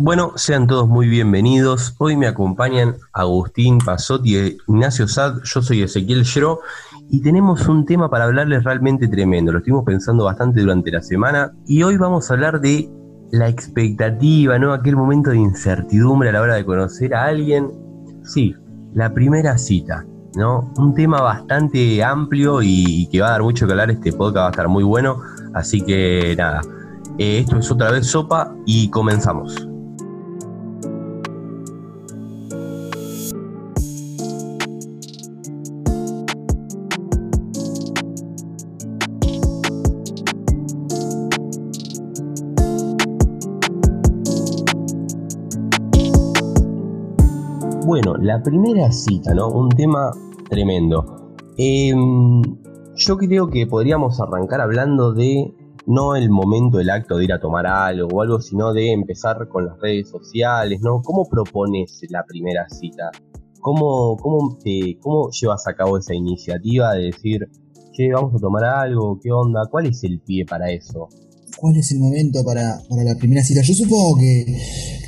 Bueno, sean todos muy bienvenidos. Hoy me acompañan Agustín Pasotti e Ignacio Sad. Yo soy Ezequiel Shro y tenemos un tema para hablarles realmente tremendo. Lo estuvimos pensando bastante durante la semana y hoy vamos a hablar de la expectativa, ¿no? Aquel momento de incertidumbre a la hora de conocer a alguien. Sí, la primera cita, ¿no? Un tema bastante amplio y que va a dar mucho que hablar. Este podcast va a estar muy bueno. Así que nada, eh, esto es otra vez sopa y comenzamos. La primera cita, ¿no? Un tema tremendo. Em, yo creo que podríamos arrancar hablando de no el momento, el acto de ir a tomar algo o algo, sino de empezar con las redes sociales, ¿no? ¿Cómo propones la primera cita? ¿Cómo, cómo, cómo llevas a cabo esa iniciativa de decir, che, vamos a tomar algo, qué onda? ¿Cuál es el pie para eso? ¿Cuál es el momento para, para la primera cita? Yo supongo que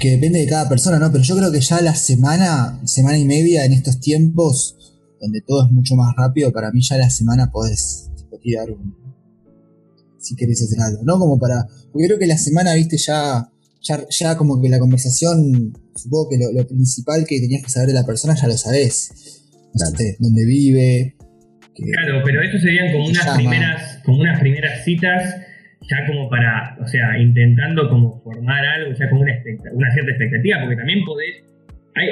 que depende de cada persona, ¿no? Pero yo creo que ya la semana, semana y media en estos tiempos, donde todo es mucho más rápido, para mí ya la semana podés tipo, tirar un. Si querés hacer algo, ¿no? Como para. Porque creo que la semana, viste, ya. Ya, como que la conversación, supongo que lo, principal que tenías que saber de la persona ya lo sabés. No sé, dónde vive. Claro, pero esto serían como unas primeras, como unas primeras citas ya como para, o sea, intentando como formar algo, ya como una, una cierta expectativa, porque también podés,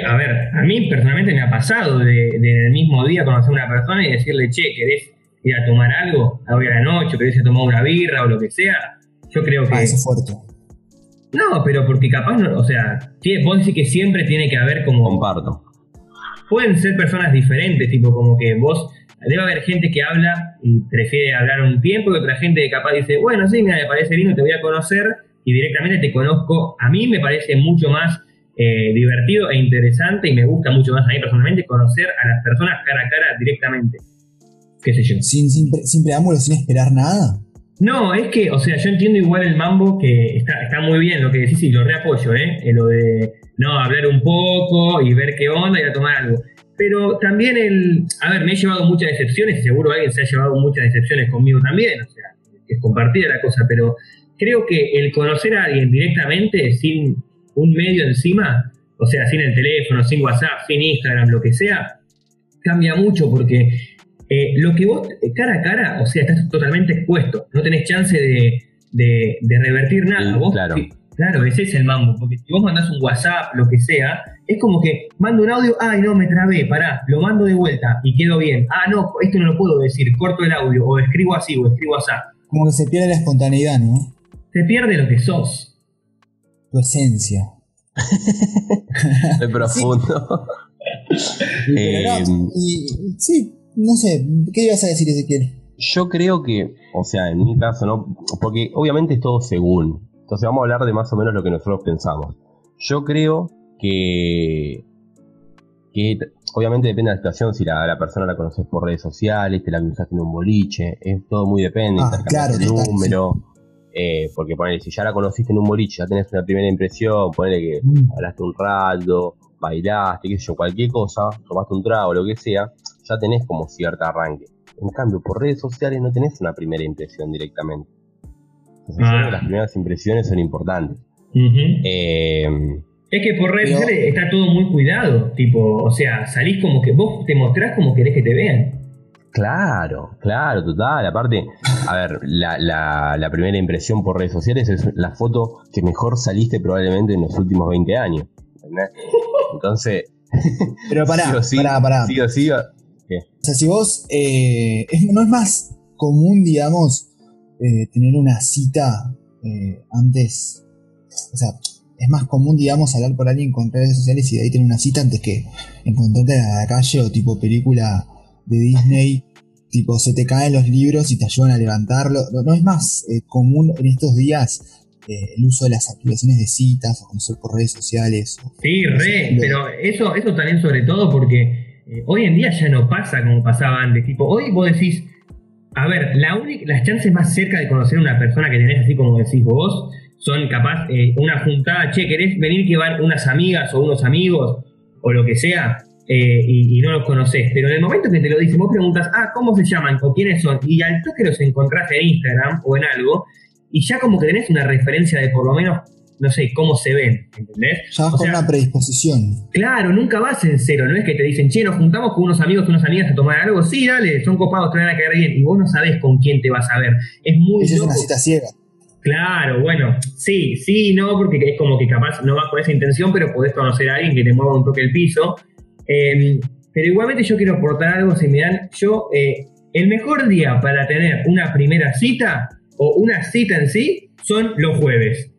a ver, a mí personalmente me ha pasado de, de, el mismo día conocer a una persona y decirle, che, ¿querés ir a tomar algo a hoy a la noche? ¿Querés ir a tomar una birra o lo que sea? Yo creo que... Ah, eso es fuerte. No, pero porque capaz, no, o sea, vos decís que siempre tiene que haber como... Comparto. Pueden ser personas diferentes, tipo como que vos Debe haber gente que habla y prefiere hablar un tiempo y otra gente que capaz dice, bueno, sí, mira, me parece lindo, te voy a conocer y directamente te conozco. A mí me parece mucho más eh, divertido e interesante y me gusta mucho más a mí personalmente conocer a las personas cara a cara directamente. ¿Qué sé yo? Sin, sin, sin preámbulos, sin esperar nada. No, es que, o sea, yo entiendo igual el mambo que está, está muy bien lo que decís y lo reapoyo, ¿eh? Lo de, no, hablar un poco y ver qué onda y a tomar algo. Pero también el. A ver, me he llevado muchas decepciones y seguro alguien se ha llevado muchas decepciones conmigo también, o sea, es compartida la cosa, pero creo que el conocer a alguien directamente, sin un medio encima, o sea, sin el teléfono, sin WhatsApp, sin Instagram, lo que sea, cambia mucho porque eh, lo que vos, cara a cara, o sea, estás totalmente expuesto, no tenés chance de, de, revertir nada. vos, claro. Claro, ese es el mambo, porque si vos mandás un WhatsApp, lo que sea, es como que mando un audio, ay no, me trabé, pará, lo mando de vuelta y quedo bien. Ah, no, esto no lo puedo decir, corto el audio, o escribo así, o escribo así. Como que se pierde la espontaneidad, ¿no? Se pierde lo que sos. Tu esencia. De profundo. Eh, y, sí, no sé, ¿qué ibas a decir, Ezequiel? Yo creo que, o sea, en mi caso, ¿no? Porque obviamente es todo según. Entonces vamos a hablar de más o menos lo que nosotros pensamos. Yo creo que, que obviamente depende de la situación, si la, persona la conoces por redes sociales, te la cruzaste en un boliche, es todo muy depende, ah, claro, el número, eh, porque ponele, si ya la conociste en un boliche, ya tenés una primera impresión, ponele que mm. hablaste un rato, bailaste, qué sé yo, cualquier cosa, tomaste un trago, lo que sea, ya tenés como cierto arranque. En cambio, por redes sociales no tenés una primera impresión directamente. Entonces, ah. las primeras impresiones son importantes. Es que por redes sociales está todo muy cuidado, tipo, o sea, salís como que vos te mostrás como querés que te vean. Claro, claro, total. Aparte, a ver, la, primera impresión por redes sociales es la foto que mejor saliste probablemente en los últimos 20 años. ¿entendés? Entonces. Pero pará, sí pará, pará. Sí o sí. ¿qué? O sea, si vos. Eh, no es más común, digamos, eh, tener una cita eh, antes. O sea, es más común, digamos, hablar por alguien con redes sociales y de ahí tener una cita antes que encontrarte en la calle o tipo película de Disney, tipo se te caen los libros y te ayudan a levantarlo. No, es más eh, común en estos días eh, el uso de las aplicaciones de citas o conocer por redes sociales. sí, re, pero eso, eso también sobre todo porque eh, hoy en día ya no pasa como pasaba antes. Tipo, hoy vos decís, a ver, las chances más cerca de conocer a una persona que tenés así como decís vos, son capaz eh, una juntada, che, ¿querés venir que van unas amigas o unos amigos o lo que sea? Eh, y, no los conoces, pero en el momento que te lo dicen, vos preguntas, ah, ¿cómo se llaman o quiénes son? Y al toque los encontrás en Instagram o en algo, y ya como que tenés una referencia de por lo menos, no sé, cómo se ven, ¿entendés? Ya vas con una predisposición. Claro, nunca vas en cero, no es que te dicen, che, nos juntamos con unos amigos, con unas amigas a tomar algo, sí, dale, son copados, te van a caer bien, y vos no sabés con quién te vas a ver. Es muy Esa es una cita ciega. Claro, bueno, sí, sí, no, porque es como que capaz no vas con esa intención, pero podés conocer a alguien que te mueva un toque el piso. Em, pero igualmente yo quiero aportar algo, si me dan, yo, eh, el mejor día para tener una primera cita o una cita en sí son los jueves.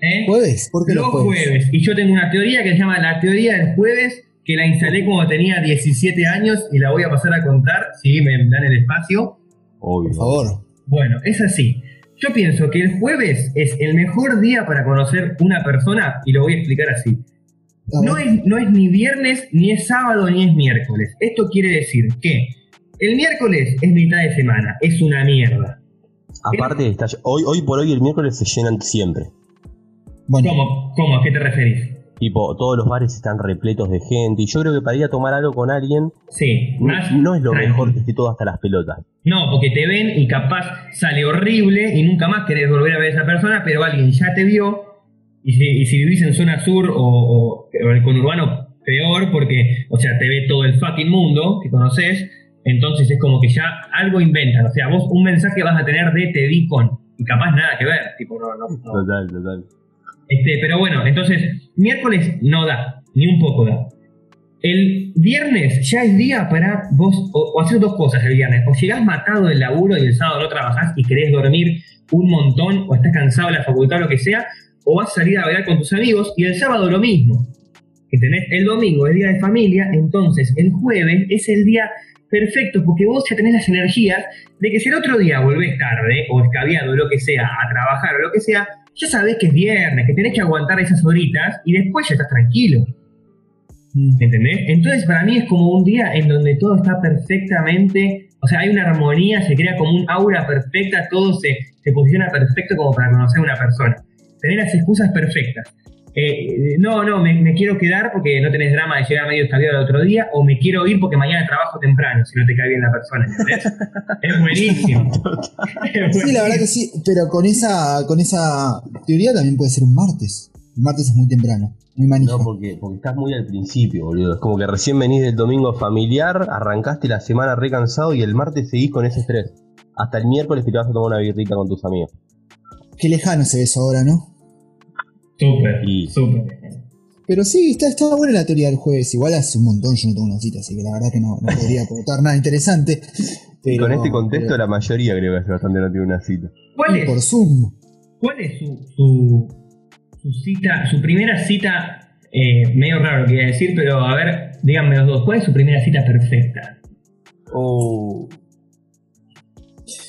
¿Eh? ¿Jueves? ¿Por qué los, jueves? Y yo tengo una teoría que se llama la teoría del jueves, que la instalé cuando tenía 17 años y la voy a pasar a contar, si me dan el espacio. Por favor. Bueno, es así. Yo pienso que el jueves es el mejor día para conocer una persona y lo voy a explicar así. No es, no es ni viernes, ni es sábado, ni es miércoles. Esto quiere decir que el miércoles es mitad de semana, es una mierda. Aparte, está, hoy, hoy por hoy el miércoles se llenan siempre. ¿Cómo? ¿Cómo? ¿A qué te referís? Tipo, todos los bares están repletos de gente y yo creo que para ir a tomar algo con alguien sí, no, es lo mejor que esté todo hasta las pelotas. No, porque te ven y capaz sale horrible y nunca más querés volver a ver a esa persona, pero alguien ya te vio y si, vivís en zona sur o, o, con urbano, peor, porque, o sea, te ve todo el fucking mundo que conoces, entonces es como que ya algo inventan. O sea, vos un mensaje vas a tener de te di con, y capaz nada que ver. Tipo, no, no, Total, total. Este, pero bueno, entonces, miércoles no da, ni un poco da. El viernes ya es día para vos, o, hacer dos cosas el viernes. O llegás matado del laburo y el sábado no trabajás y querés dormir un montón, o estás cansado de la facultad o lo que sea, o vas a salir a bailar con tus amigos y el sábado lo mismo. Que tenés el domingo, el día de familia, entonces el jueves es el día perfecto porque vos ya tenés las energías de que si el otro día volvés tarde o escabiado o lo que sea a trabajar o lo que sea, ya sabés que es viernes, que tenés que aguantar esas horitas y después ya estás tranquilo. Mm. ¿Entendés? Entonces para mí es como un día en donde todo está perfectamente, o sea, hay una armonía, se crea como un aura perfecta, todo se, se posiciona perfecto como para conocer a una persona tener las excusas perfectas. Eh, no, no, me, quiero quedar porque no tenés drama de llegar medio escabiado el otro día, o me quiero ir porque mañana trabajo temprano, si no te cae bien la persona, es buenísimo. Sí, la verdad que sí, pero con esa, con esa teoría también puede ser un martes. Un martes es muy temprano. No, porque, porque estás muy al principio, boludo. Es como que recién venís del domingo familiar, arrancaste la semana re cansado y el martes seguís con ese estrés. Hasta el miércoles que te vas a tomar una birrita con tus amigos. Qué lejano se ve eso ahora, ¿no? Súper, súper. Pero sí, está, está buena la teoría del jueves. Igual hace un montón yo no tengo una cita, así que la verdad que no, podría aportar nada interesante. con este contexto, la mayoría creo que hace bastante no tiene una cita. ¿Cuál es? Por Zoom. ¿Cuál es su, su, cita, su primera cita? Eh, medio raro lo que iba a decir, pero a ver, díganme los dos. ¿Cuál es su primera cita perfecta? Oh.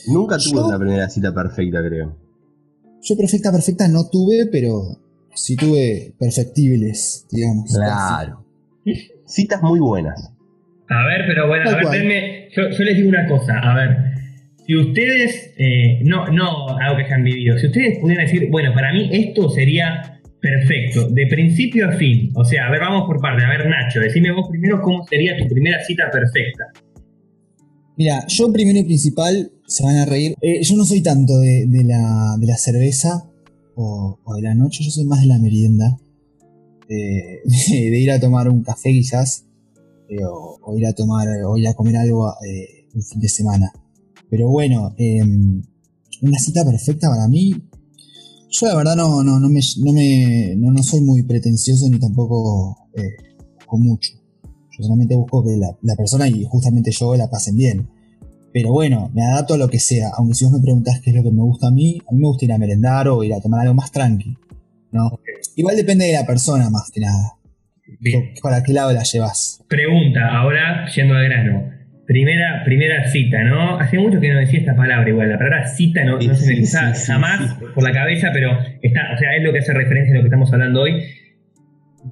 Nunca tuve una primera cita perfecta, creo. Yo perfecta, perfecta no tuve, pero sí tuve perfectibles, digamos. Claro. Citas muy buenas. A ver, pero bueno, a ver, yo, les digo una cosa, a ver, si ustedes, eh, no, no algo que hayan vivido, si ustedes pudieran decir, bueno, para mí esto sería perfecto, de principio a fin, o sea, a ver, vamos por parte, a ver, Nacho, decime vos primero cómo sería tu primera cita perfecta. Mira, yo primero y principal, se van a reír, eh, yo no soy tanto de, la, de la, cerveza o, de la noche, yo soy más de la merienda, de, ir a tomar un café quizás, eh, o, ir a tomar, o ir a comer algo eh, un fin de semana. Pero bueno, em, una cita perfecta para mí, yo la verdad no, no, no, me, no, me, no, no soy muy pretencioso ni tampoco con mucho. Yo solamente busco que la, persona y justamente yo la pasen bien. Pero bueno, me adapto a lo que sea. Aunque si vos me preguntás qué es lo que me gusta a mí, a mí me gusta ir a merendar o ir a tomar algo más tranqui. ¿no? Igual depende de la persona más que nada. ¿Para qué lado la llevas? Pregunta, ahora yendo al grano. Primera, primera cita, ¿no? Hace mucho que no decía esta palabra igual. La palabra cita no, se me sí, jamás por la cabeza, pero está, o sea, es lo que hace referencia a lo que estamos hablando hoy.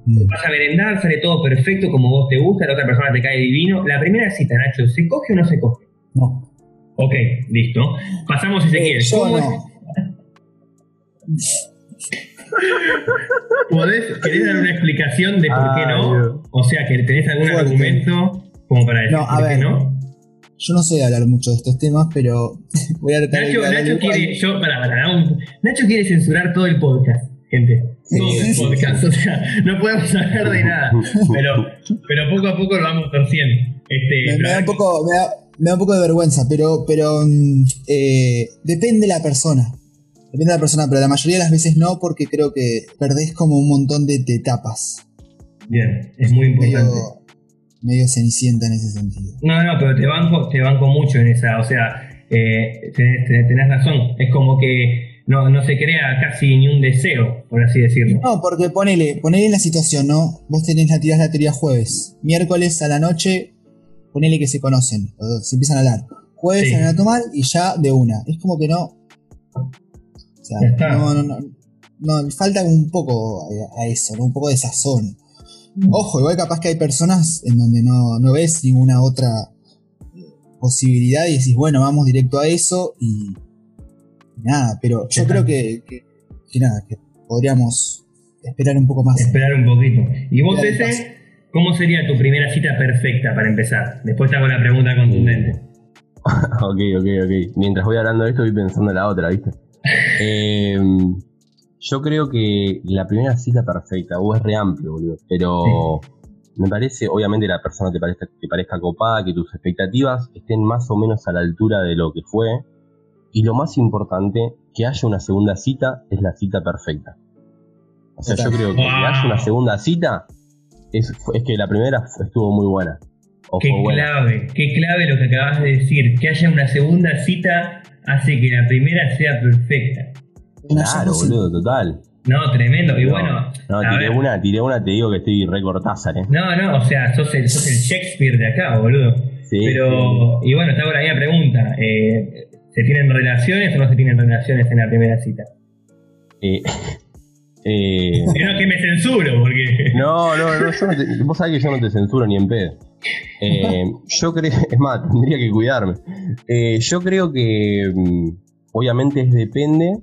Mm. Vas a merendar, sale todo perfecto como vos te gusta, la otra persona te cae divino. La primera cita, Nacho, ¿se coge o no se coge? No. Ok, listo. Pasamos si se quiere. Yo no. ¿Podés, ¿Querés dar una explicación de por qué no? Dios. O sea, que tenés algún Fuerte. argumento como para decir No, a por qué no. Yo no sé hablar mucho de estos temas, pero voy a tratar de Nacho, aclarar Nacho quiere, yo, para, para, un- Nacho quiere censurar todo el podcast, gente. Todo el podcast, o sea, no podemos hablar de nada. Pero, pero poco a poco lo vamos torciendo. Este, Me, da un poco, me da, me da un poco de vergüenza, pero, pero mm, eh, depende de la persona. Depende de la persona, pero la mayoría de las veces no, porque creo que perdés como un montón de, de etapas. Bien, es muy Medio, importante. medio cenicienta en ese sentido. No, no, pero te banco, te banco mucho en esa, o sea, eh, tenés razón. Es como que no, no se crea casi ni un deseo, por así decirlo. No, porque ponele, ponele en la situación, ¿no? Vos tenés la tirás la teoría jueves. Miércoles a la noche, ponele que se conocen, o se empiezan a hablar. Jueves Sí. salen a tomar y ya de una. Es como que no. O sea, está. no, no, no, no, falta un poco a, a eso, ¿no? Un poco de sazón. Ojo, igual capaz que hay personas en donde no, no ves ninguna otra posibilidad y decís, bueno, vamos directo a eso y nada, pero yo creo que, que, que nada, que podríamos esperar un poco más. Esperar un poquito. ¿Y vos, ese, cómo sería tu primera cita perfecta para empezar? Después te hago la pregunta contundente. ok, ok, ok. Mientras voy hablando de esto, voy pensando en la otra, ¿viste? Eh, yo creo que la primera cita perfecta, o es re amplio, boludo. Pero me parece, obviamente, la persona te parezca, te parezca copada, que tus expectativas estén más o menos a la altura de lo que fue. Y lo más importante, que haya una segunda cita, es la cita perfecta. O sea, yo creo que que Wow. haya una segunda cita, es, es que la primera estuvo muy buena. O Qué fue buena. clave, qué clave lo que acabas de decir. Que haya una segunda cita hace que la primera sea perfecta. Claro, boludo, total. No, tremendo. Y No, bueno, No, tiré ver. una, tiré una, te digo que estoy recortázar, eh. No, no, o sea, sos el, sos el Shakespeare de acá, boludo. Sí, Pero, y bueno, te hago la misma pregunta. Eh, ¿Se tienen relaciones o no se tienen relaciones en la primera cita? Eh, eh, no que me censuro, porque. no, no, no, yo no te- vos sabés que yo no te censuro ni en pedo. Eh, yo creo, es más, tendría que cuidarme. Eh, yo creo que, mm, obviamente, es depende,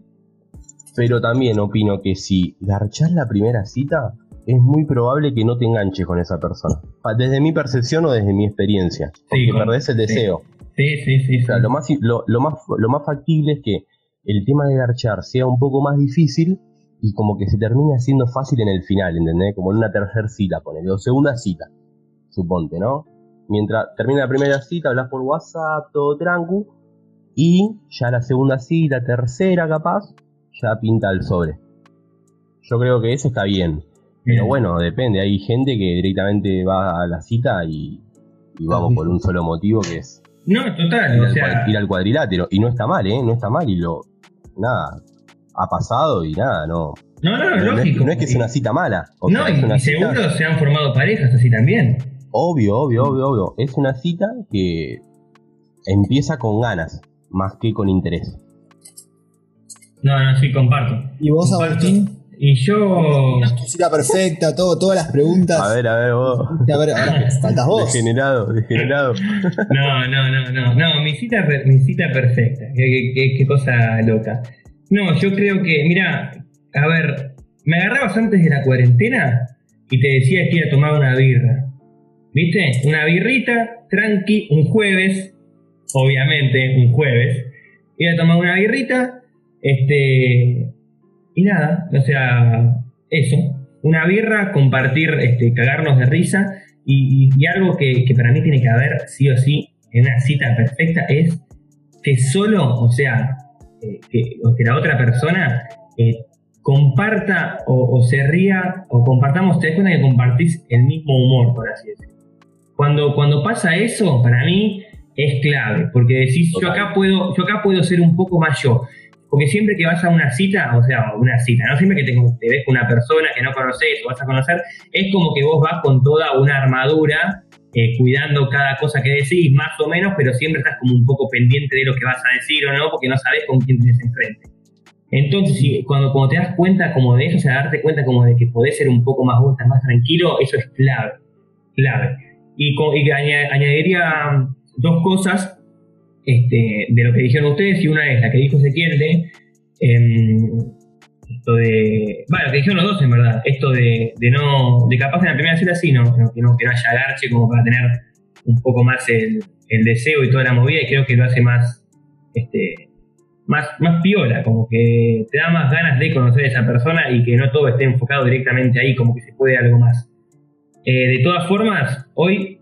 pero también opino que si garchás la primera cita, es muy probable que no te enganches con esa persona. Desde mi percepción o desde mi experiencia. Porque perdés el deseo. Sí, sí, sí. O sea, lo más, lo, lo más, lo más factible es que el tema de garchar sea un poco más difícil y como que se termine haciendo fácil en el final, ¿entendés? Como en una tercera cita, ponele, o segunda cita, suponte, ¿no? Mientras termina la primera cita, hablas por WhatsApp, todo tranqui, y ya la segunda cita, tercera capaz, ya pinta el sobre. Yo creo que eso está bien. Pero bueno, depende, hay gente que directamente va a la cita y, y vamos por un solo motivo que es No, total, ir, o al, sea. ir al cuadrilátero. Y no está mal, ¿eh? No está mal. Y lo. Nada. Ha pasado y nada, no. No, no, No, no es, lógico. no es que es una cita mala. O No, sea, y, una y cita- seguro se han formado parejas así también. Obvio, obvio, obvio, obvio. Es una cita que empieza con ganas, más que con interés. No, no, sí, comparto. ¿Y vos. Agustín? Y yo. Cita perfecta, todo, todas las preguntas. A ver, a ver, vos. A ver, ahora faltas vos. Degenerado, degenerado. No, no, no, no, no, mi cita, mi cita perfecta, qué- qué cosa loca. No, yo creo que, mira, a ver, me agarrabas antes de la cuarentena y te decía que iba a tomar una birra. ¿Viste? Una birrita, tranqui, un jueves, obviamente, un jueves. Iba a tomar una birrita, este, y nada, o sea, eso, una birra, compartir, este, cagarnos de risa y, y- algo que, que para mí tiene que haber sí o sí en una cita perfecta es que solo, o sea, que, que la otra persona eh, comparta o, o se ría o compartamos, te das cuenta que compartís el mismo humor, por así decirlo. Cuando, cuando pasa eso, para mí es clave, porque decís, yo acá puedo, yo acá puedo ser un poco más yo. Porque siempre que vas a una cita, o sea, una cita, no siempre que te, te ves con una persona que no conoces o vas a conocer, es como que vos vas con toda una armadura, eh, cuidando cada cosa que decís, más o menos, pero siempre estás como un poco pendiente de lo que vas a decir o no, porque no sabes con quién tienes enfrente. Entonces, cuando, te das cuenta como de eso, o sea, darte cuenta como de que podés ser un poco más vos, más tranquilo, eso es clave, clave. Y, y aña- añadiría dos cosas este, de lo que dijeron ustedes, y una es la que dijo Ezequiel de, em, Esto de. Bueno, que dijeron los dos en verdad. Esto de, de no. De capaz en la primera cita sí, no, no, que, no, que no haya garche como para tener un poco más el, el deseo y toda la movida. Y creo que lo hace más. Este, más, más piola, como que te da más ganas de conocer a esa persona y que no todo esté enfocado directamente ahí, como que se puede algo más. Eh, de todas formas, hoy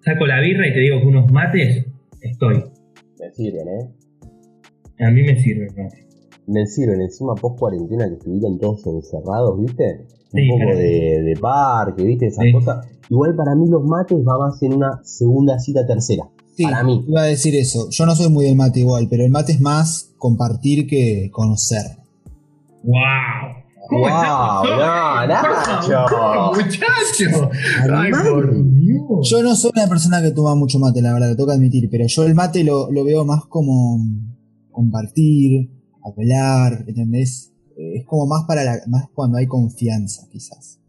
saco la birra y te digo que unos mates estoy. Me sirven, ¿eh? A mí me sirven, ¿no? Me sirven, encima post cuarentena que estuvieron todos encerrados, ¿viste? Un Sí, poco de, de parque, ¿viste? Esas Sí. cosas. Igual para mí los mates va más en una segunda cita tercera. Sí, Para mí. iba a decir eso. Yo no soy muy del mate igual, pero el mate es más compartir que conocer. ¡Wow! ¿Cómo Wow, no, Nacho. ¿Cómo, muchacho? Ay. Yo no soy una persona que toma mucho mate, la verdad, lo tengo que admitir, pero yo el mate lo, lo veo más como compartir, hablar, ¿entendés? Eh, Es como más para la, más cuando hay confianza, quizás.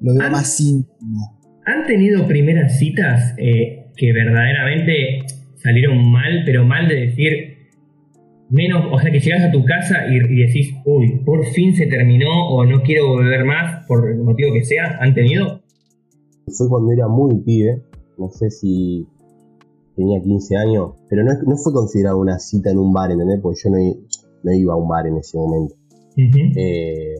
Lo veo más íntimo. ¿Han tenido primeras citas eh, que verdaderamente salieron mal, pero mal de decir menos, o sea, que llegas a tu casa y, y decís, uy, por fin se terminó o no quiero volver más por el motivo que sea? ¿Han tenido? Fue cuando era muy pibe, no sé si tenía 15 años, pero no, no fue considerado una cita en un bar, ¿entendés? Porque yo no, no iba a un bar en ese momento. Eh,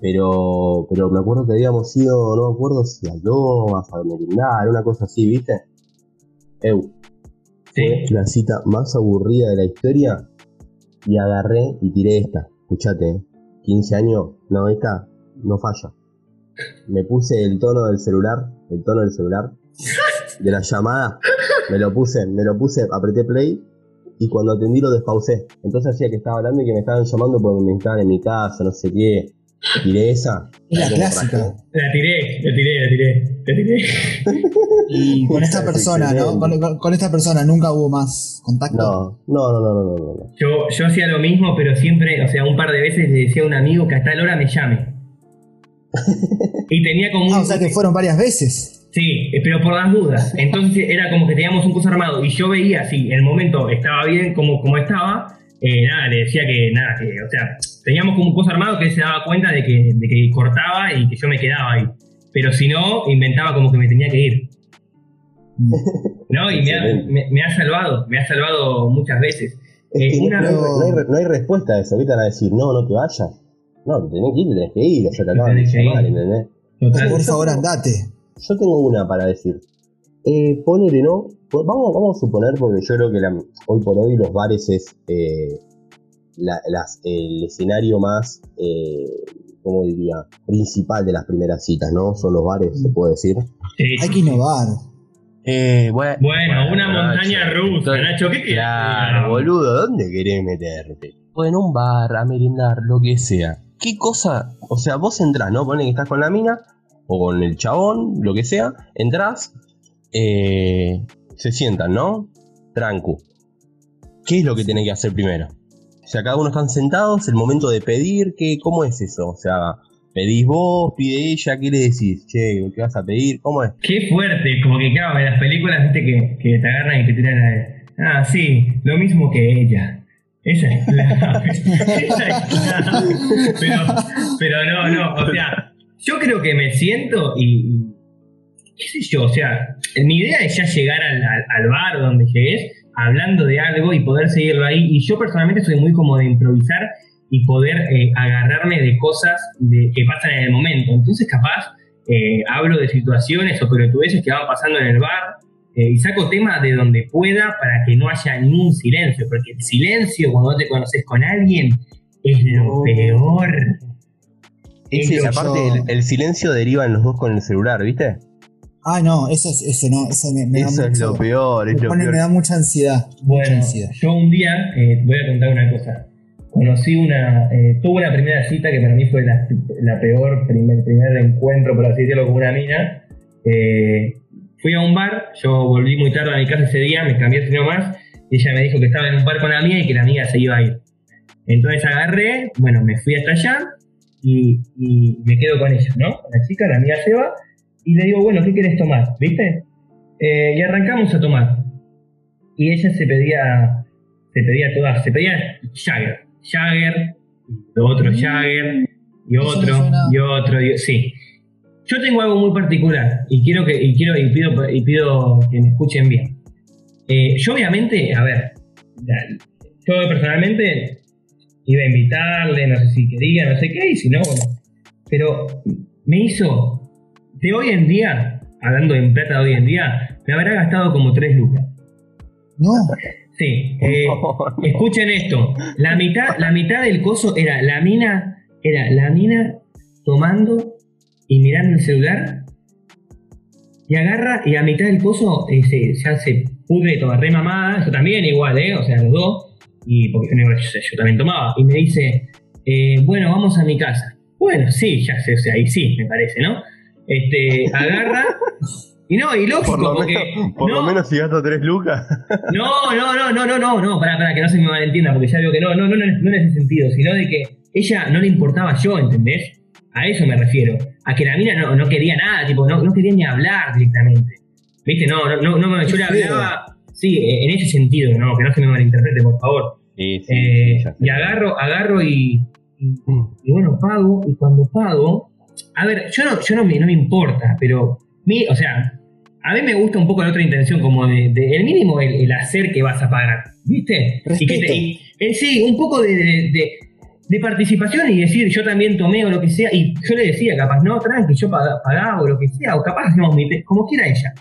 pero, pero me acuerdo que habíamos ido, no me acuerdo si a Lomas, a merendar, una cosa así, ¿viste? Eu, Sí. fue la cita más aburrida de la historia y agarré y tiré esta. Escuchate, ¿eh? 15 años, no, esta no falla. Me puse el tono del celular, el tono del celular, de la llamada, me lo puse, me lo puse, apreté play y cuando atendí lo despausé. Entonces hacía que estaba hablando y que me estaban llamando porque me estaban en mi casa, no sé qué. Tiré esa. Es la clásica. La tiré, la tiré, la tiré, la tiré. Y con esta Es persona, ¿no? Con, con- con esta persona nunca hubo más contacto. No, no, no, no, no, no, no. Yo, yo hacía lo mismo, pero siempre, o sea, un par de veces le decía a un amigo que a tal hora me llame. Y tenía como un... Ah, o sea que fueron varias veces. Sí, pero por las dudas. Entonces era como que teníamos un curso armado y yo veía si el momento estaba bien como, como estaba, eh, nada, le decía que nada, que, o sea, teníamos como un curso armado que él se daba cuenta de que, de que cortaba y que yo me quedaba ahí. Pero si no, inventaba como que me tenía que ir. ¿No? Y me ha, me- me ha salvado, me ha salvado muchas veces. Es Eh, que una- no, hay, no hay re- no hay respuesta a eso. Ahorita van a decir, no, no te vayas. No, te tenés que ir, te tenés que ir. O sea, te acaban de llamar. ¿entendés? Por favor, andate. Yo tengo una para decir. Eh, ponele, ¿no? Pues Vamos, vamos a suponer, porque yo creo que la- hoy por hoy los bares es eh, la- las- el escenario más, eh, ¿cómo diría? Principal de las primeras citas, ¿no? Son los bares, se puede decir. Sí. Hay que innovar. Eh, bueno, Bueno, una montaña rusa, Nacho, ¿qué? Claro, boludo, ¿dónde querés meterte? Bueno, un bar, a merendar, lo que sea. ¿Qué cosa? O sea, vos entrás, ¿no? Ponen que estás con la mina o con el chabón, lo que sea. Entrás, eh, se sientan, ¿no? Trancu. ¿Qué es lo que tenés que hacer primero? O sea, cada uno están sentados, el momento de pedir, ¿qué, ¿cómo es eso? O sea, pedís vos, pide ella, ¿qué le decís? Che, ¿qué vas a pedir? ¿Cómo es? Qué fuerte, como que claro, en las películas viste que, que te agarran y te tiran a... Ah, sí, lo mismo que ella. Esa es clave. Esa es clave. Pero, pero no, no, o sea, yo creo que me siento y, qué sé yo, o sea, mi idea es ya llegar al, al- al bar donde llegues hablando de algo y poder seguirlo ahí. Y yo personalmente soy muy como de improvisar y poder eh, agarrarme de cosas de- que pasan en el momento. Entonces, capaz, eh, hablo de situaciones o pelotudeces que van pasando en el bar eh, y saco temas de donde pueda para que no haya ningún silencio, porque el silencio cuando te conoces con alguien es lo peor. Ese, Digo aparte, el, el silencio deriva en los dos con el celular, ¿viste? Ah, no, eso, es, eso no, eso me, me da Eso es mucho- lo peor, es me, lo pone- peor. me da mucha ansiedad. mucha Bueno, ansiedad. yo un día, eh, voy a contar una cosa. Conocí una, eh, tuve una primera cita que para mí fue la, la peor, primer, primer encuentro, por así decirlo, con una mina. Eh, fui a un bar, yo volví muy tarde a mi casa ese día, me cambié así nomás, y ella me dijo que estaba en un bar con la amiga y que la amiga se iba a ir. Entonces agarré, bueno, me fui hasta allá y, y me quedo con ella, ¿no? Con la chica, la amiga se va, y le digo, bueno, ¿qué quieres tomar? ¿Viste? Eh, y arrancamos a tomar. Y ella se pedía, se pedía todas, se pedía Jagger, Jagger, otro Jagger, y otro, y otro, y- sí. Yo tengo algo muy particular y quiero que y quiero y pido y pido que me escuchen bien. Eh, yo obviamente, a ver, yo personalmente iba a invitarle, no sé si quería, no sé qué, y si no, bueno. Pero me hizo, de hoy en día, hablando en plata de hoy en día, me habrá gastado como 3 lucas. No, Sí, eh, escuchen esto. La mitad, la mitad del coso era la mina, era la mina tomando y mirando el celular. Y agarra y a mitad del coso eh, se- ya se pudre toda re mamada, yo también igual, ¿eh? O sea, los dos. Y porque no, yo, yo también tomaba. Y me dice, eh, bueno, vamos a mi casa. Bueno, sí, ya sé, o sea, ahí sí, me parece, ¿no? Este, agarra. Y no, y lógico, Por lo porque. menos, por no, lo menos si gasto 3 lucas. no, no, no, no, no, no, no, para, para, que no se me malentienda, porque ya veo que no, no, no, no, no en ese sentido, sino de que ella no le importaba yo, ¿entendés? A eso me refiero. A que la mina no, no quería nada, tipo, no, no quería ni hablar directamente. ¿Viste? No, no, no, no me- yo le hablaba, sí, eh, en ese sentido, no, que no se me malinterprete, por favor. Sí, sí, Eh, sí, y agarro, agarro y, y, y bueno, pago, y cuando pago, a ver, yo no, yo no me, no me importa, pero, mi, o sea, a mí me gusta un poco la otra intención, como de, de- el mínimo el, el hacer que vas a pagar, ¿viste? Y que te- Respeto. y- eh, sí, un poco de, de- de- de participación y decir yo también tomé o lo que sea, y yo le decía, capaz, no, tranqui, yo paga- pagaba o lo que sea, o capaz hacemos mi como quiera ella.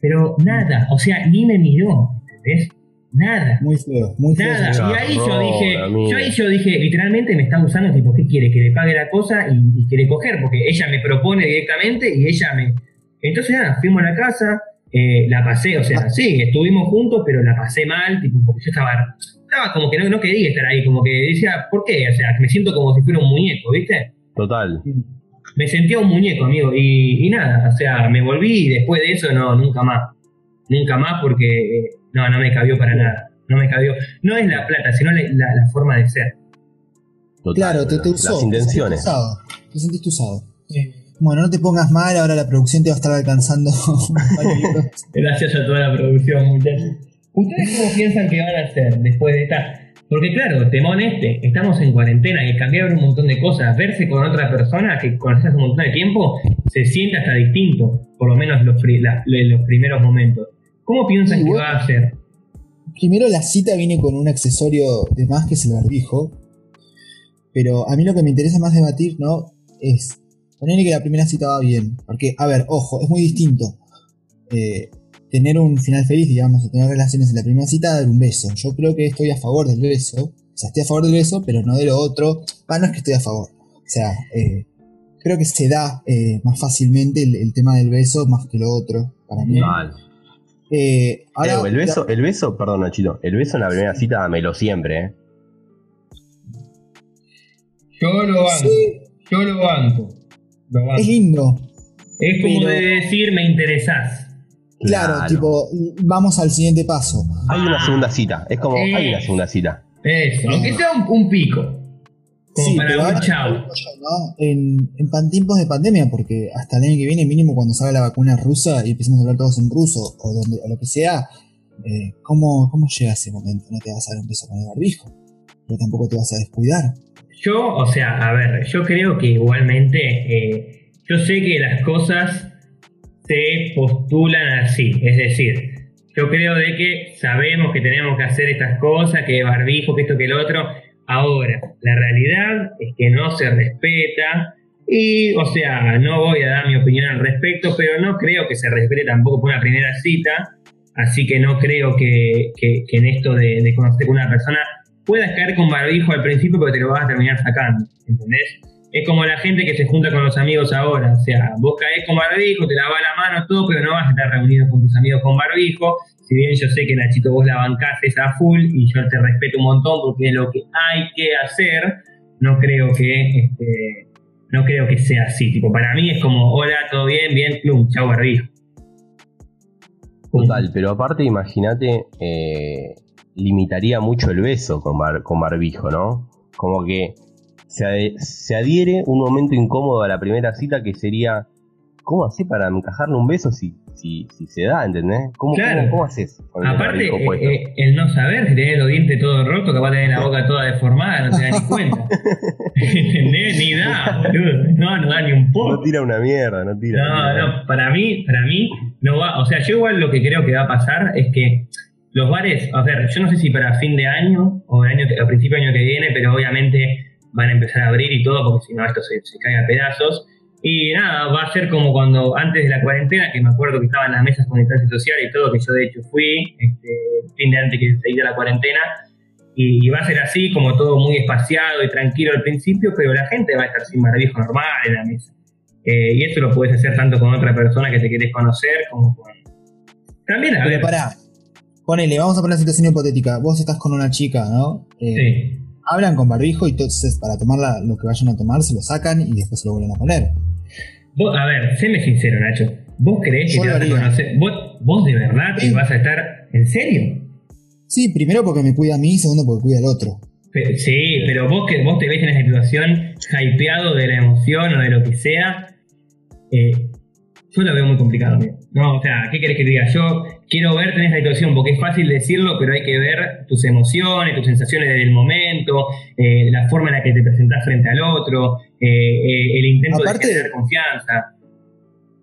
Pero nada, o sea, ni me miró, ¿entendés? Nada. muy feo, muy feo. Nada, y ahí yo dije, yo ahí yo dije, literalmente me está usando, tipo, ¿qué quiere? Que le pague la cosa y, y quiere coger, porque ella me propone directamente y ella me... Entonces nada, fuimos a la casa, eh, la pasé, o sea, sí, estuvimos juntos, pero la pasé mal, tipo, porque yo estaba, estaba como que no, no quería estar ahí, como que decía, ¿por qué? O sea, que me siento como si fuera un muñeco, ¿viste? Total. Me sentía un muñeco, amigo, y, y nada, o sea, me volví y después de eso, no, nunca más. Nunca más porque, eh, no, no me cabió para nada. No me cabió. No es la plata, sino la, la- la forma de ser. total. Claro, te, te usó. Las te intenciones. sentiste usado. Te sentiste usado. Bueno, no te pongas mal, ahora la producción te va a estar alcanzando. Gracias a toda la producción, muchachos. ¿Ustedes cómo piensan que van a hacer después de esta? Porque claro, temón este, estamos en cuarentena y cambiaron un montón de cosas. Verse con otra persona que conoces hace un montón de tiempo se siente hasta distinto, por lo menos los, la- los primeros momentos. ¿Cómo piensan Sí, que va a ser? Primero la cita viene con un accesorio de más que es el barbijo. Pero a mí lo que me interesa más debatir, ¿no? Es ponerle que la primera cita va bien. Porque, a ver, ojo, es muy distinto. eh, tener un final feliz, digamos, o tener relaciones en la primera cita, dar un beso. Yo creo que estoy a favor del beso. O sea, estoy a favor del beso, pero no de lo otro. Ah, no es que estoy a favor. O sea, eh, creo que se da eh, más fácilmente el, el tema del beso más que lo otro. Para mí. Total. Eh, ahora, el beso, el beso, perdón, Nachito, el beso en la primera cita dámelo siempre, ¿eh? Yo lo banco. Sí. Yo lo banco. Lo banco. es lindo. Es como Pero- de decir, me interesás. Claro, tipo, vamos al siguiente paso. Hay una segunda cita, es como, Eh. hay una segunda cita. Eso, aunque sea un, un pico. Como Sí, para pero un ahora- chau. ¿no? En, en pan- tiempos de pandemia, porque hasta el año que viene, mínimo cuando salga la vacuna rusa y empecemos a hablar todos en ruso o, donde, o lo que sea, eh, ¿cómo, ¿cómo llega ese momento? No te vas a dar un beso con el barbijo, pero tampoco te vas a descuidar. Yo, o sea, a ver, yo creo que igualmente, eh, yo sé que las cosas se postulan así, es decir, yo creo de que sabemos que tenemos que hacer estas cosas, que barbijo, que esto, que el otro. Ahora, la realidad es que no se respeta y, o sea, no voy a dar mi opinión al respecto, pero no creo que se respete tampoco por una primera cita, así que no creo que, que- en esto de, de conocer con una persona puedas caer con barbijo al principio, pero te lo vas a terminar sacando, ¿entendés? Es como la gente que se junta con los amigos ahora, o sea, vos caes con barbijo, te lavas la mano, todo, pero no vas a estar reunido con tus amigos con barbijo. Si bien yo sé que Nachito vos la bancás es a full y yo te respeto un montón porque es lo que hay que hacer, no creo que este, no creo que sea así. Tipo, para mí es como, hola, todo bien, bien, plum, chau barbijo. Total, pero aparte imagínate, eh, limitaría mucho el beso con, bar- con barbijo, ¿no? Como que se, se adhiere un momento incómodo a la primera cita que sería, ¿cómo así para encajarle un beso si, si, si se da, ¿entendés? ¿Cómo, Claro. cómo, cómo haces el Aparte, barbijo eh, eh, el no saber si tenés los dientes todos rotos, capaz tenés la boca toda deformada, no te das ni cuenta. ¿Entendés? Ni da, boludo. No, no da ni un no poco. tira una mierda, no tira. No, no, para mí, para mí no va, o sea, yo igual lo que creo que va a pasar es que los bares, a ver, yo no sé si para fin de año o el año que- a principio del año que viene, pero obviamente van a empezar a abrir y todo, porque si no esto se, se cae a pedazos. Y nada, va a ser como cuando antes de la cuarentena, que me acuerdo que estaban las mesas con distancia social y todo, que yo de hecho fui, este, fin de antes que se diera la cuarentena, y, y va a ser así, como todo muy espaciado y tranquilo al principio, pero la gente va a estar sin barbijo normal en la mesa. Eh, y eso lo puedes hacer tanto con otra persona que te querés conocer como con. También a Pero ver. pará. Ponele, vamos a poner una situación hipotética. Vos estás con una chica, ¿no? Eh, Sí. Hablan con barbijo y entonces para tomar la- lo que vayan a tomar se lo sacan y después se lo vuelven a poner. Vos, a ver, séme sincero, Nacho. ¿Vos creés que te vas a conocer? ¿Vos, vos de verdad te vas a estar en serio? Sí, primero porque me cuida a mí, segundo porque cuida al otro. Sí, pero vos que vos te ves en esa situación hypeado de la emoción o de lo que sea, eh, yo lo veo muy complicado, amigo. No, o sea, ¿qué querés que te diga? Yo quiero verte en esa situación porque es fácil decirlo, pero hay que ver tus emociones, tus sensaciones del momento, eh, la forma en la que te presentás frente al otro, eh, eh, el intento Aparte- de generar confianza.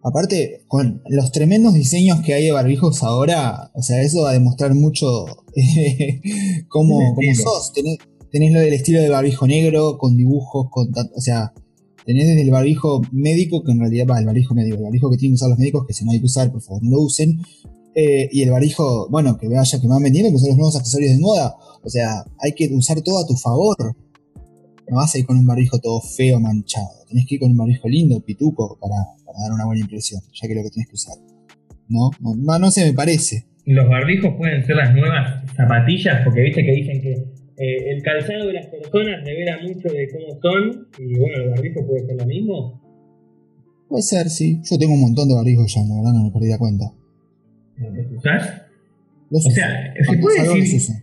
Aparte, con los tremendos diseños que hay de barbijos ahora, o sea, eso va a demostrar mucho cómo, cómo sos. Tenés, tenés lo del estilo de barbijo negro, con dibujos, con o sea, tenés desde el barbijo médico, que en realidad va, el barbijo médico, el barbijo que tienen que usar los médicos, que si no hay que usar, por favor no lo usen. Eh, y el barbijo, bueno, que vaya, que van vendiendo, que son los nuevos accesorios de moda. O sea, hay que usar todo a tu favor. No vas a ir con un barbijo todo feo, manchado. Tenés que ir con un barbijo lindo, pituco, para, para dar una buena impresión, ya que es lo que tenés que usar. ¿No? No, no sé, me parece. Los barbijos pueden ser las nuevas zapatillas, porque viste que dicen que eh, el calzado de las personas revela mucho de cómo son, y bueno, el barbijo puede ser lo mismo. Puede ser, sí. Yo tengo un montón de barbijos ya, la verdad no me perdí la cuenta. Los O sea, ¿se Cuando puede decir- los uso.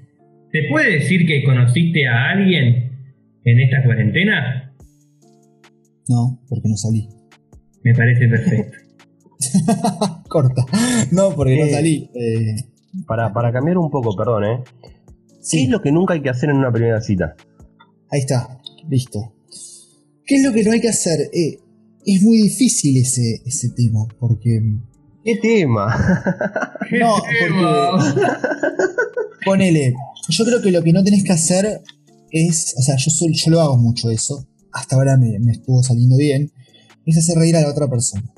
¿Te puede decir que conociste a alguien en esta cuarentena? No, porque no salí. Me parece perfecto. Corta. No, porque no Eh, salí. Eh, Para, para cambiar un poco, perdón, ¿eh? ¿Qué es lo que nunca hay que hacer en una primera cita? ahí está. Listo. ¿Qué es lo que no hay que hacer? Eh, es muy difícil ese, ese tema, porque... ¿Qué tema? No, porque... Ponele, yo creo que lo que no tenés que hacer es, o sea, yo, soy- yo lo hago mucho eso, hasta ahora me, me estuvo saliendo bien, es hacer reír a la otra persona.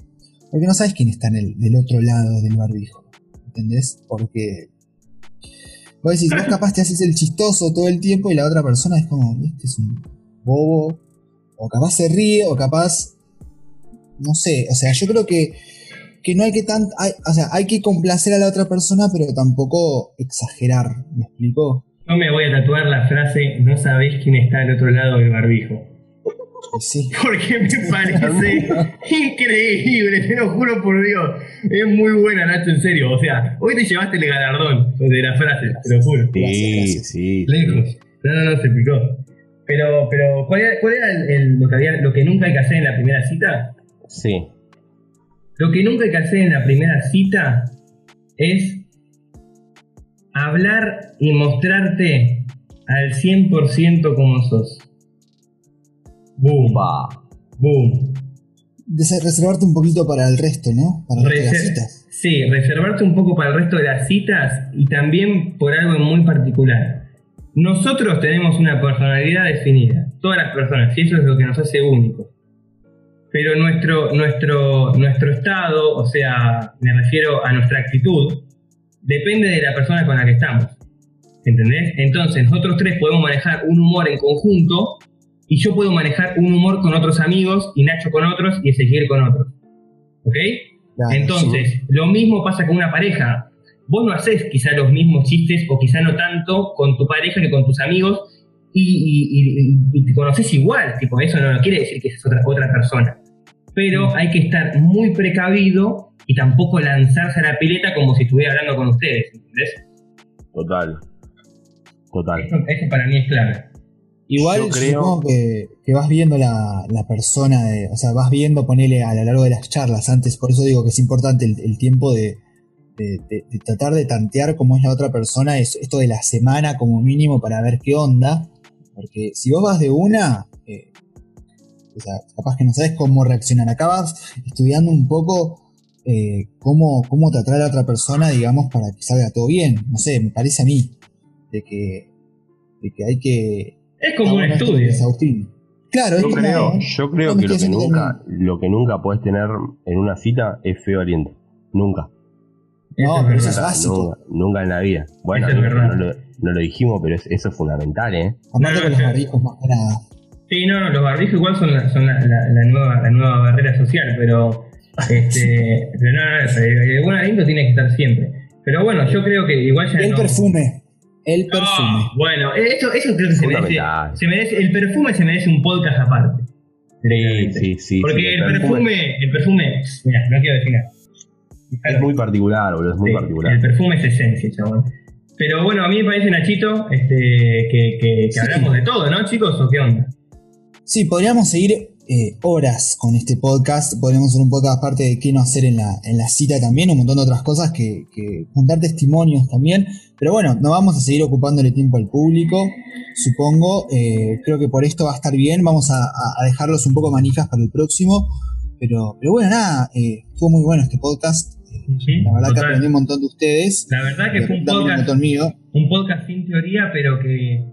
Porque no sabes quién está en el, del otro lado del barbijo, ¿entendés? Porque vos decís, vos capaz te haces el chistoso todo el tiempo y la otra persona es como, este es un bobo, o capaz se ríe, o capaz, no sé, o sea, yo creo que que no hay que tan, hay- o sea, hay que complacer a la otra persona, pero tampoco exagerar, ¿me explico? Yo me voy a tatuar la frase, no sabés quién está al otro lado del barbijo. Sí. Porque me parece increíble, te lo juro por Dios. Es muy buena, Nacho, en serio. O sea, hoy te llevaste el galardón de la frase, te lo juro. Gracias, gracias. sí. Lejos. No, no, no, se picó. Pero, pero ¿cuál era, cuál era el- el- lo, que había- lo que nunca hay que hacer en la primera cita? Sí. Lo que nunca hay que hacer en la primera cita es hablar y mostrarte al 100% como sos. Boom. Va. Boom. Reservarte un poquito para el resto, ¿no? Para el resto de las citas. sí, reservarte un poco para el resto de las citas y también por algo muy particular. Nosotros tenemos una personalidad definida, todas las personas, y eso es lo que nos hace únicos. Pero nuestro, nuestro, nuestro estado, o sea, me refiero a nuestra actitud, depende de la persona con la que estamos. ¿Entendés? Entonces, nosotros tres podemos manejar un humor en conjunto y yo puedo manejar un humor con otros amigos y Nacho con otros y Ezequiel con otros. ¿Ok? Claro, Entonces, lo mismo pasa con una pareja. Vos no haces quizá los mismos chistes o quizá no tanto con tu pareja que con tus amigos y, y- y- y te conoces igual. Tipo, eso no quiere decir que es otra, otra persona. Pero hay que estar muy precavido y tampoco lanzarse a la pileta como si estuviera hablando con ustedes. ¿Entendés? Total. Total. Eso, eso para mí es clave. Igual supongo que, vas viendo la, persona, de, o sea, vas viendo, ponele a lo largo de las charlas antes, por eso digo que es importante el, tiempo de, tratar de tantear cómo es la otra persona, esto de la semana como mínimo para ver qué onda, porque si vos vas de una, o sea, capaz que no sabes cómo reaccionar, acabas estudiando un poco eh, cómo, cómo tratar a la otra persona, digamos, para que salga todo bien, no sé, me parece a mí, de que, de que hay que es como un estudio. Claro, yo, creo, yo creo que lo que, nunca, lo que nunca puedes tener en una cita es feo aliento. Nunca. No, pero eso es básico. Nunca, en la vida. Bueno, no, lo, dijimos, pero eso es fundamental, ¿eh? Aparte con los barbijos más que nada. Sí, no, no, los barbijos igual son la, son la, nueva, la nueva barrera social, pero. Este, pero no, no, el buen aliento tiene que estar siempre. Pero bueno, yo creo que igual ya. El perfume. El ah, perfume. bueno, eso, eso creo que se merece, se merece, El perfume se merece un podcast aparte. Sí, sí, sí. Porque el, perfume, el perfume, mira, no quiero decir nada. Es muy particular, boludo, es muy particular. El perfume es esencia, chabón. Pero bueno, a mí me parece, Nachito, este, que, que, que hablamos de todo, ¿no, chicos? ¿O qué onda? Sí, podríamos seguir eh, horas con este podcast. Podríamos hacer un podcast aparte de qué no hacer en la, en la cita también, un montón de otras cosas que, juntar testimonios también. Pero bueno, no vamos a seguir ocupándole tiempo al público, supongo. Eh, creo que por esto va a estar bien. Vamos a, dejarlos un poco manijas para el próximo. Pero, pero bueno, nada, eh, estuvo muy bueno este podcast. la verdad que aprendí un montón de ustedes. La verdad que fue un podcast, un podcast sin teoría, pero que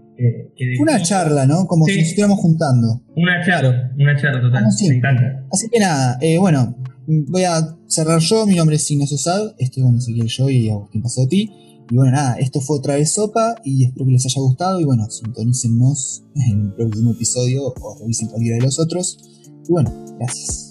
una charla, ¿no? Como si nos estuviéramos juntando. Una charla, una charla total. Me encanta. Así que nada, eh, bueno, voy a cerrar yo. Mi nombre es Ignacio Sad, estoy con Ezequiel Yo y Agustín Pasotti. Y bueno, nada, esto fue otra vez Sopa y espero que les haya gustado. Y bueno, sintonícennos en el próximo episodio o revisen cualquiera de los otros. Y bueno, gracias.